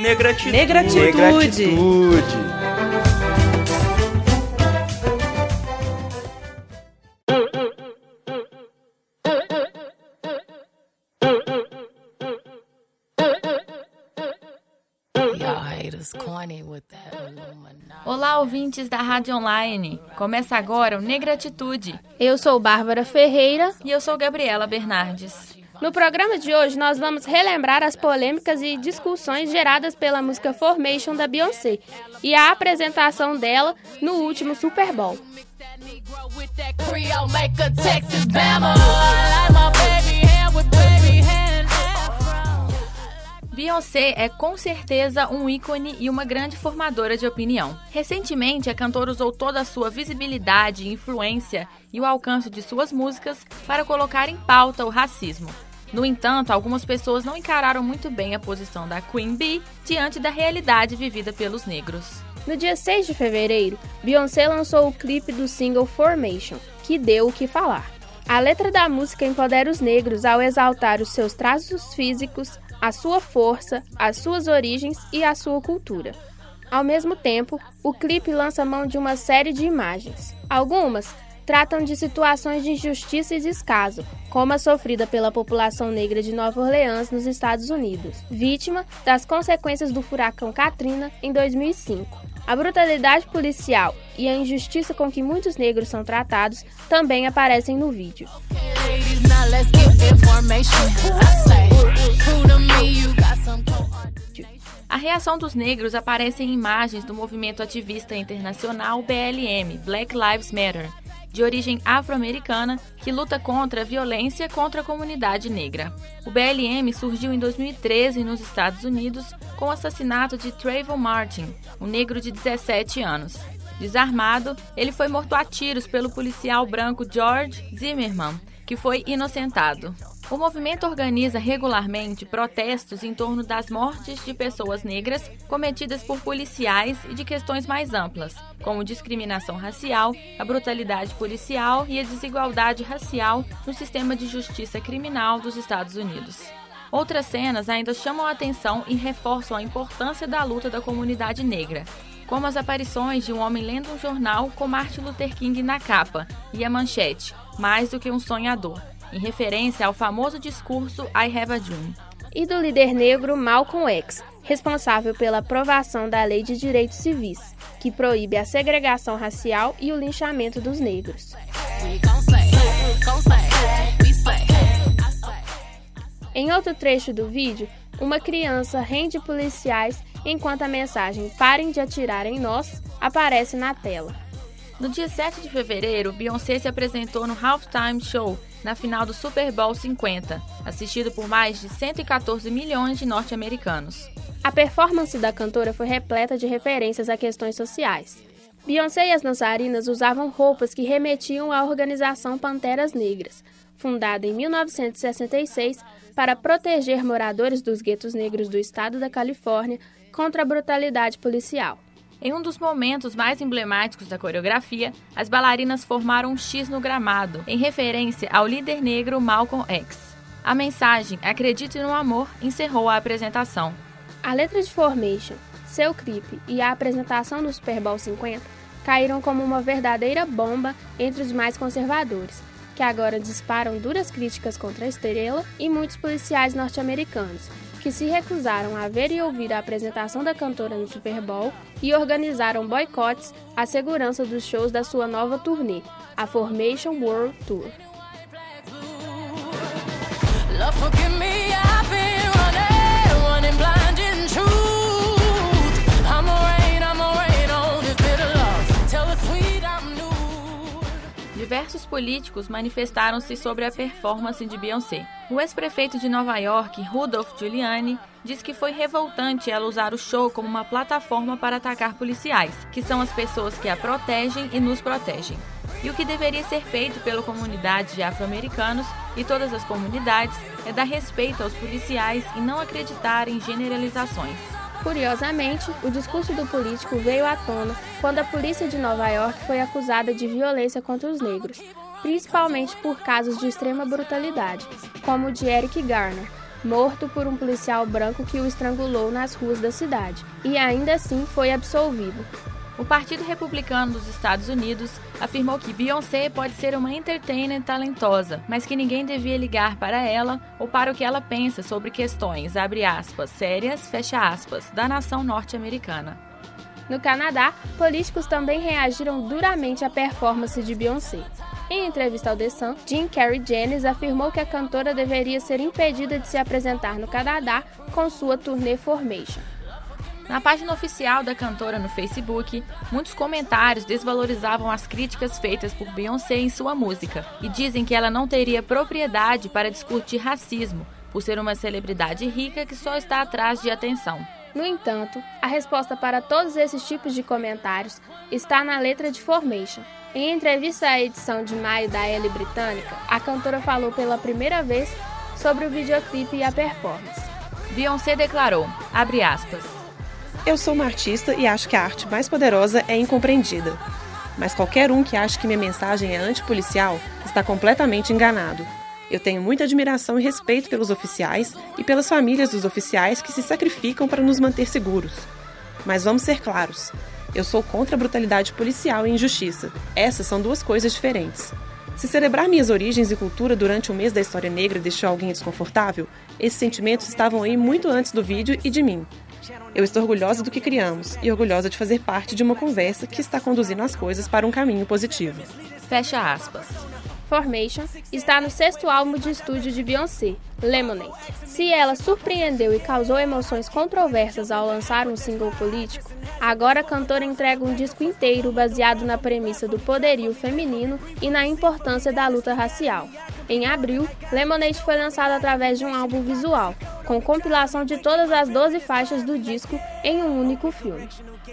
Negratitude. Negratitude. Negratitude. Olá, ouvintes da Rádio Online. Começa agora o Negratitude. Eu sou Bárbara Ferreira. E eu sou Gabriela Bernardes. No programa de hoje, nós vamos relembrar as polêmicas e discussões geradas pela música Formation da Beyoncé e a apresentação dela no último Super Bowl. Beyoncé é com certeza um ícone e uma grande formadora de opinião. Recentemente, a cantora usou toda a sua visibilidade, influência e o alcance de suas músicas para colocar em pauta o racismo. No entanto, algumas pessoas não encararam muito bem a posição da Queen Bee diante da realidade vivida pelos negros. No dia 6 de fevereiro, Beyoncé lançou o clipe do single Formation, que deu o que falar. A letra da música empodera os negros ao exaltar os seus traços físicos, a sua força, as suas origens e a sua cultura. Ao mesmo tempo, o clipe lança mão de uma série de imagens. Algumas tratam de situações de injustiça e descaso, como a sofrida pela população negra de Nova Orleans, nos Estados Unidos, vítima das consequências do furacão Katrina em 2005. A brutalidade policial e a injustiça com que muitos negros são tratados também aparecem no vídeo. A reação dos negros aparece em imagens do movimento ativista internacional BLM, Black Lives Matter, de origem afro-americana que luta contra a violência contra a comunidade negra. O BLM surgiu em 2013 nos Estados Unidos com o assassinato de Trayvon Martin, um negro de 17 anos. Desarmado, ele foi morto a tiros pelo policial branco George Zimmerman, que foi inocentado. O movimento organiza regularmente protestos em torno das mortes de pessoas negras cometidas por policiais e de questões mais amplas, como discriminação racial, a brutalidade policial e a desigualdade racial no sistema de justiça criminal dos Estados Unidos. Outras cenas ainda chamam a atenção e reforçam a importância da luta da comunidade negra, como as aparições de um homem lendo um jornal com Martin Luther King na capa e a manchete Mais do que um sonhador em referência ao famoso discurso I Have a Dream. E do líder negro Malcolm X, responsável pela aprovação da Lei de Direitos Civis, que proíbe a segregação racial e o linchamento dos negros. Em outro trecho do vídeo, uma criança rende policiais enquanto a mensagem Parem de atirar em nós aparece na tela. No dia 7 de fevereiro, Beyoncé se apresentou no Halftime Show na final do Super Bowl 50, assistido por mais de 114 milhões de norte-americanos. A performance da cantora foi repleta de referências a questões sociais. Beyoncé e as dançarinas usavam roupas que remetiam à organização Panteras Negras, fundada em 1966 para proteger moradores dos guetos negros do estado da Califórnia contra a brutalidade policial. Em um dos momentos mais emblemáticos da coreografia, as bailarinas formaram um X no gramado, em referência ao líder negro Malcolm X. A mensagem Acredite no Amor encerrou a apresentação. A letra de Formation, seu clipe e a apresentação do Super Bowl 50 caíram como uma verdadeira bomba entre os mais conservadores, que agora disparam duras críticas contra a estrela e muitos policiais norte-americanos, que se recusaram a ver e ouvir a apresentação da cantora no Super Bowl e organizaram boicotes à segurança dos shows da sua nova turnê, a Formation World Tour. Diversos políticos manifestaram-se sobre a performance de Beyoncé. O ex-prefeito de Nova York, Rudolph Giuliani, diz que foi revoltante ela usar o show como uma plataforma para atacar policiais, que são as pessoas que a protegem e nos protegem. E o que deveria ser feito pela comunidade de afro-americanos e todas as comunidades é dar respeito aos policiais e não acreditar em generalizações. Curiosamente, o discurso do político veio à tona quando a polícia de Nova York foi acusada de violência contra os negros, principalmente por casos de extrema brutalidade, como o de Eric Garner, morto por um policial branco que o estrangulou nas ruas da cidade, e ainda assim foi absolvido. O Partido Republicano dos Estados Unidos afirmou que Beyoncé pode ser uma entertainer talentosa, mas que ninguém devia ligar para ela ou para o que ela pensa sobre questões, abre aspas, sérias, fecha aspas, da nação norte-americana. No Canadá, políticos também reagiram duramente à performance de Beyoncé. Em entrevista ao The Sun, Jim Carrey Janis afirmou que a cantora deveria ser impedida de se apresentar no Canadá com sua turnê Formation. Na página oficial da cantora no Facebook, muitos comentários desvalorizavam as críticas feitas por Beyoncé em sua música e dizem que ela não teria propriedade para discutir racismo, por ser uma celebridade rica que só está atrás de atenção. No entanto, a resposta para todos esses tipos de comentários está na letra de Formation. Em entrevista à edição de maio da Elle Britânica, a cantora falou pela primeira vez sobre o videoclipe e a performance. Beyoncé declarou, abre aspas, eu sou uma artista e acho que a arte mais poderosa é incompreendida. Mas qualquer um que ache que minha mensagem é antipolicial está completamente enganado. Eu tenho muita admiração e respeito pelos oficiais e pelas famílias dos oficiais que se sacrificam para nos manter seguros. Mas vamos ser claros: eu sou contra a brutalidade policial e injustiça. Essas são duas coisas diferentes. Se celebrar minhas origens e cultura durante o mês da história negra deixou alguém desconfortável, esses sentimentos estavam aí muito antes do vídeo e de mim. Eu estou orgulhosa do que criamos e orgulhosa de fazer parte de uma conversa que está conduzindo as coisas para um caminho positivo. Fecha aspas. Formation está no sexto álbum de estúdio de Beyoncé, Lemonade. Se ela surpreendeu e causou emoções controversas ao lançar um single político, agora a cantora entrega um disco inteiro baseado na premissa do poderio feminino e na importância da luta racial. Em abril, Lemonade foi lançado através de um álbum visual, com compilação de todas as 12 faixas do disco em um único filme.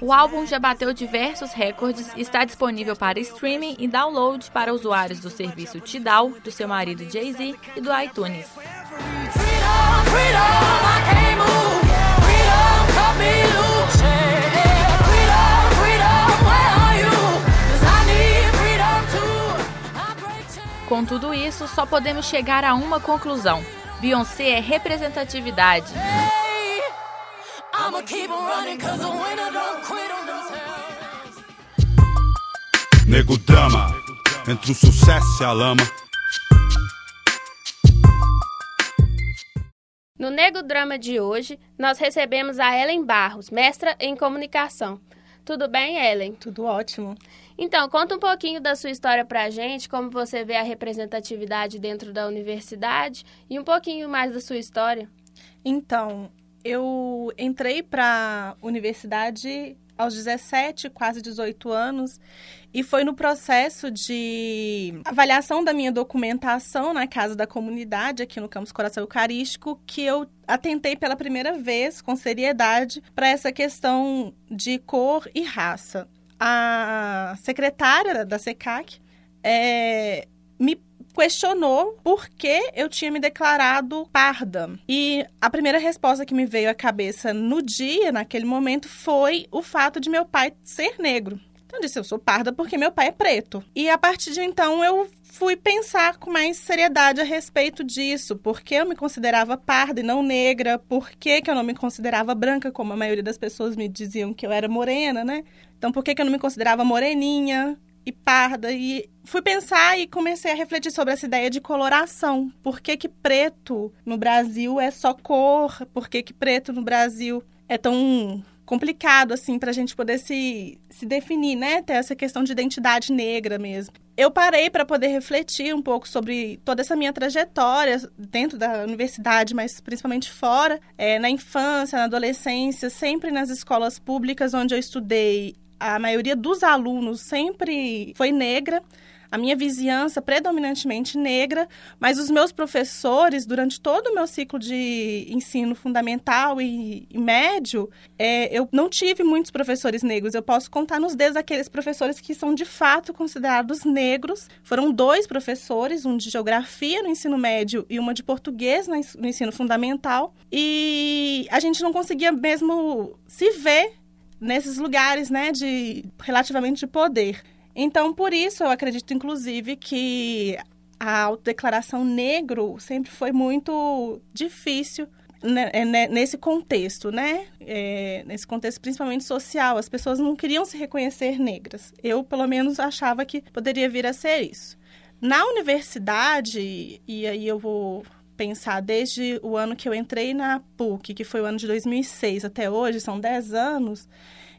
O álbum já bateu diversos recordes e está disponível para streaming e download para usuários do serviço Tidal, do seu marido Jay-Z e do iTunes. Freedom, freedom, Com tudo isso, só podemos chegar a uma conclusão: Beyoncé é representatividade. Nego drama entre o sucesso e a lama. No Nego Drama de hoje, nós recebemos a Ellen Barros, mestra em comunicação. Tudo bem, Ellen? Tudo ótimo. Então, conta um pouquinho da sua história para a gente, como você vê a representatividade dentro da universidade e um pouquinho mais da sua história. Então, eu entrei para a universidade aos 17, quase 18 anos, e foi no processo de avaliação da minha documentação na Casa da Comunidade, aqui no Campus Coração Eucarístico, que eu atentei pela primeira vez com seriedade para essa questão de cor e raça. A secretária da SECAC é, me questionou por que eu tinha me declarado parda. E a primeira resposta que me veio à cabeça no dia, naquele momento, foi o fato de meu pai ser negro. Então eu disse, eu sou parda porque meu pai é preto. E a partir de então eu fui pensar com mais seriedade a respeito disso. Por que eu me considerava parda e não negra? Por que, que eu não me considerava branca, como a maioria das pessoas me diziam que eu era morena, né? Então por que, que eu não me considerava moreninha? e parda. E fui pensar e comecei a refletir sobre essa ideia de coloração. Por que, que preto no Brasil é só cor? Por que, que preto no Brasil é tão complicado, assim, para a gente poder se, se definir, né? Ter essa questão de identidade negra mesmo. Eu parei para poder refletir um pouco sobre toda essa minha trajetória dentro da universidade, mas principalmente fora, é, na infância, na adolescência, sempre nas escolas públicas onde eu estudei a maioria dos alunos sempre foi negra. A minha vizinhança predominantemente negra, mas os meus professores, durante todo o meu ciclo de ensino fundamental e, e médio, é, eu não tive muitos professores negros. Eu posso contar nos dedos aqueles professores que são de fato considerados negros. Foram dois professores, um de geografia no ensino médio e uma de português no ensino fundamental. E a gente não conseguia mesmo se ver nesses lugares, né, de relativamente de poder. Então, por isso, eu acredito, inclusive, que a autodeclaração negro sempre foi muito difícil né, é, né, nesse contexto, né? É, nesse contexto principalmente social, as pessoas não queriam se reconhecer negras. Eu, pelo menos, achava que poderia vir a ser isso. Na universidade, e aí eu vou pensar desde o ano que eu entrei na PUC, que foi o ano de 2006 até hoje, são 10 anos,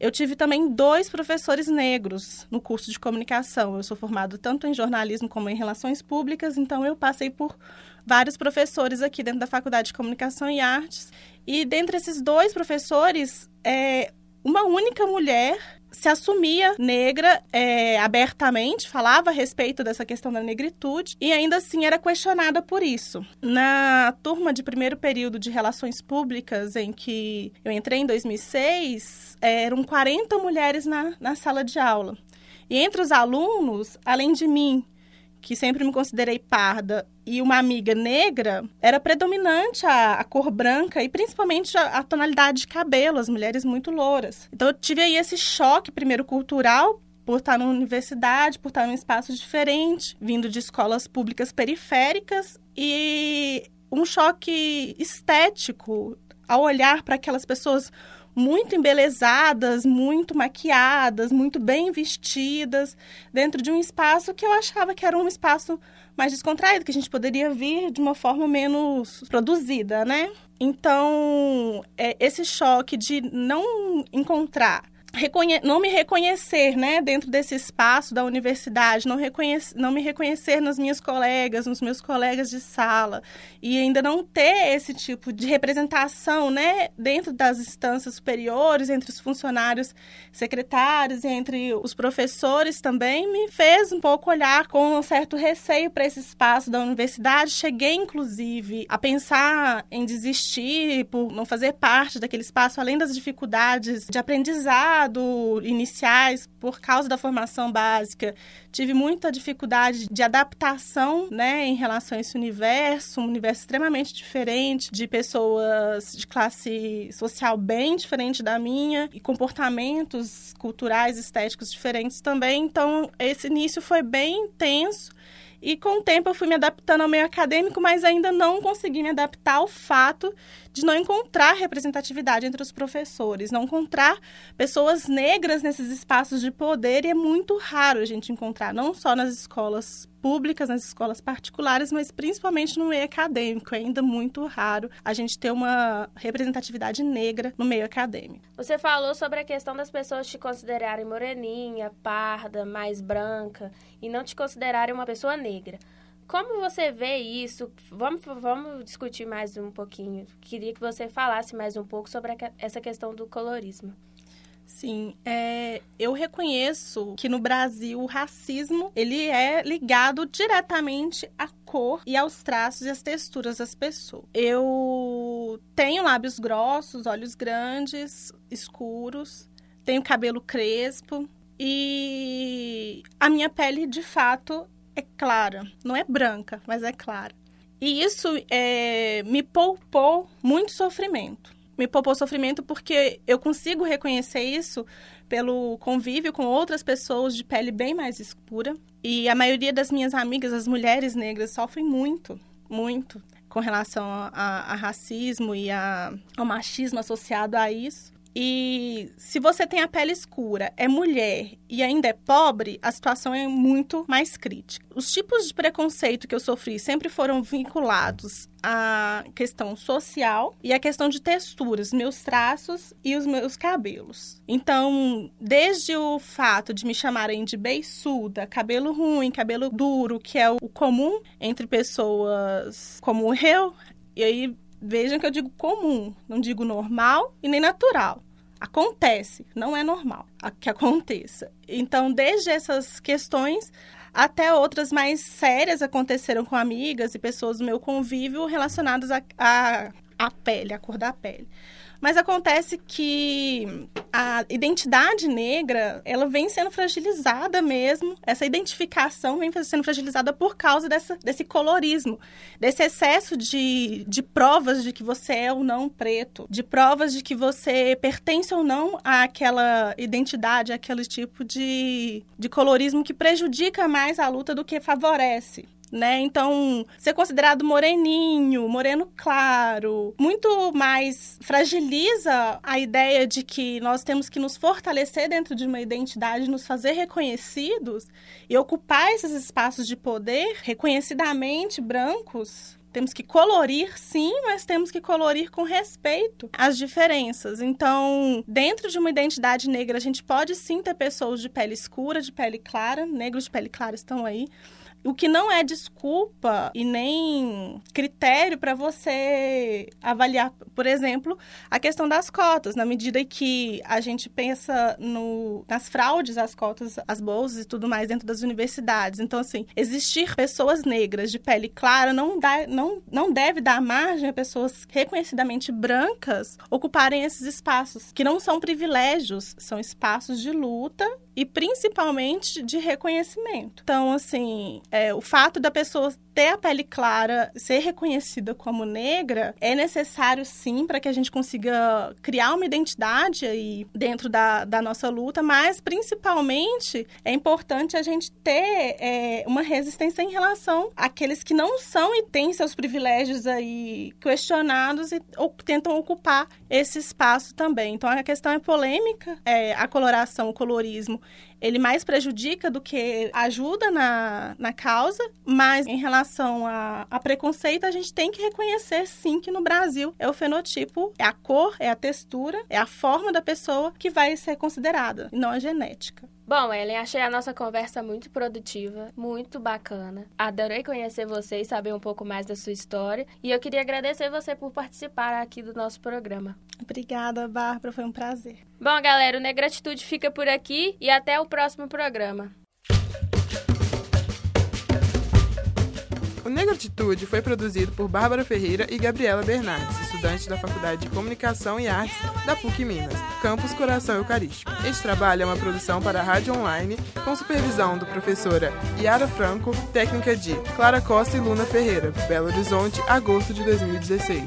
eu tive também dois professores negros no curso de comunicação. Eu sou formado tanto em jornalismo como em relações públicas, então eu passei por vários professores aqui dentro da Faculdade de Comunicação e Artes. E dentre esses dois professores, é, uma única mulher se assumia negra é, abertamente, falava a respeito dessa questão da negritude e ainda assim era questionada por isso. Na turma de primeiro período de relações públicas, em que eu entrei em 2006, eram 40 mulheres na, na sala de aula. E entre os alunos, além de mim, que sempre me considerei parda, e uma amiga negra, era predominante a, a cor branca e principalmente a, a, tonalidade de cabelo, as mulheres muito louras. Então eu tive aí esse choque, primeiro cultural, por estar numa universidade, por estar num espaço diferente, vindo de escolas públicas periféricas, e um choque estético ao olhar para aquelas pessoas muito embelezadas, muito maquiadas, muito bem vestidas, dentro de um espaço que eu achava que era um espaço mais descontraído, que a gente poderia vir de uma forma menos produzida, né? Então, é, esse choque de não encontrar não me reconhecer né, dentro desse espaço da universidade, não, não me reconhecer nas minhas colegas, nos meus colegas de sala, e ainda não ter esse tipo de representação né, dentro das instâncias superiores, entre os funcionários secretários, entre os professores também, me fez um pouco olhar com um certo receio para esse espaço da universidade. Cheguei, inclusive, a pensar em desistir por não fazer parte daquele espaço, além das dificuldades de aprendizado iniciais por causa da formação básica. Tive muita dificuldade de adaptação, né, em relação a esse universo, um universo extremamente diferente, de pessoas de classe social bem diferente da minha e comportamentos culturais, estéticos diferentes também. Então, esse início foi bem intenso e com o tempo eu fui me adaptando ao meio acadêmico, mas ainda não consegui me adaptar ao fato de não encontrar representatividade entre os professores, não encontrar pessoas negras nesses espaços de poder, e é muito raro a gente encontrar, não só nas escolas públicas, nas escolas particulares, mas principalmente no meio acadêmico. É ainda muito raro a gente ter uma representatividade negra no meio acadêmico. Você falou sobre a questão das pessoas te considerarem moreninha, parda, mais branca e não te considerarem uma pessoa negra. Como você vê isso? Vamos, vamos discutir mais um pouquinho. Queria que você falasse mais um pouco sobre essa questão do colorismo. Sim, é, eu reconheço que no Brasil o racismo ele é ligado diretamente à cor e aos traços e às texturas das pessoas. Eu tenho lábios grossos, olhos grandes, escuros, tenho cabelo crespo e a minha pele de fato é clara, não é branca, mas é clara. E isso é, me poupou muito sofrimento. Me poupou sofrimento porque eu consigo reconhecer isso pelo convívio com outras pessoas de pele bem mais escura. E a maioria das minhas amigas, as mulheres negras, sofrem muito, muito com relação a, a, racismo e ao machismo associado a isso. E se você tem a pele escura, é mulher e ainda é pobre, a situação é muito mais crítica. Os tipos de preconceito que eu sofri sempre foram vinculados à questão social e à questão de texturas, meus traços e os meus cabelos. Então, desde o fato de me chamarem de beiçuda, cabelo ruim, cabelo duro, que é o comum entre pessoas como eu, e aí vejam que eu digo comum, não digo normal e nem natural. Acontece, não é normal que aconteça. Então, desde essas questões até outras mais sérias aconteceram com amigas e pessoas do meu convívio relacionadas à pele, a cor da pele. Mas acontece que a identidade negra, ela vem sendo fragilizada mesmo. Essa identificação vem sendo fragilizada por causa dessa, desse colorismo, desse excesso de, de provas de que você é ou não preto, de provas de que você pertence ou não àquela identidade, àquele tipo de, de colorismo que prejudica mais a luta do que favorece. Né? Então, ser considerado moreninho, moreno claro, muito mais fragiliza a ideia de que nós temos que nos fortalecer dentro de uma identidade, nos fazer reconhecidos e ocupar esses espaços de poder reconhecidamente brancos temos que colorir, sim, mas temos que colorir com respeito às diferenças. Então, dentro de uma identidade negra, a gente pode sim ter pessoas de pele escura, de pele clara, negros de pele clara estão aí, o que não é desculpa e nem critério para você avaliar, por exemplo, a questão das cotas, na medida que a gente pensa no, nas fraudes às cotas, às bolsas e tudo mais dentro das universidades. Então, assim, existir pessoas negras de pele clara não, dá, não, não deve dar margem a pessoas reconhecidamente brancas ocuparem esses espaços, que não são privilégios, são espaços de luta e principalmente de reconhecimento. Então, assim, é, o fato da pessoa ter a pele clara, ser reconhecida como negra, é necessário sim para que a gente consiga criar uma identidade aí dentro da, da nossa luta, mas principalmente é importante a gente ter é, uma resistência em relação àqueles que não são e têm seus privilégios aí questionados e ou, tentam ocupar esse espaço também. Então a questão é polêmica, é, a coloração, o colorismo ele mais prejudica do que ajuda na, na causa, mas em relação a, a preconceito, a gente tem que reconhecer sim que no Brasil é o fenotipo, é a cor, é a textura, é a forma da pessoa que vai ser considerada, não a genética. Bom, Ellen, achei a nossa conversa muito produtiva, muito bacana. Adorei conhecer você e saber um pouco mais da sua história. E eu queria agradecer você por participar aqui do nosso programa. Obrigada, Bárbara. Foi um prazer. Bom, galera, o Negratitude fica por aqui e até o próximo programa. O Negratitude foi produzido por Bárbara Ferreira e Gabriela Bernardes, estudantes da Faculdade de Comunicação e Artes da PUC Minas, Campus Coração Eucarístico. Este trabalho é uma produção para a Rádio Online, com supervisão do professora Yara Franco, técnica de Clara Costa e Luna Ferreira, Belo Horizonte, agosto de 2016.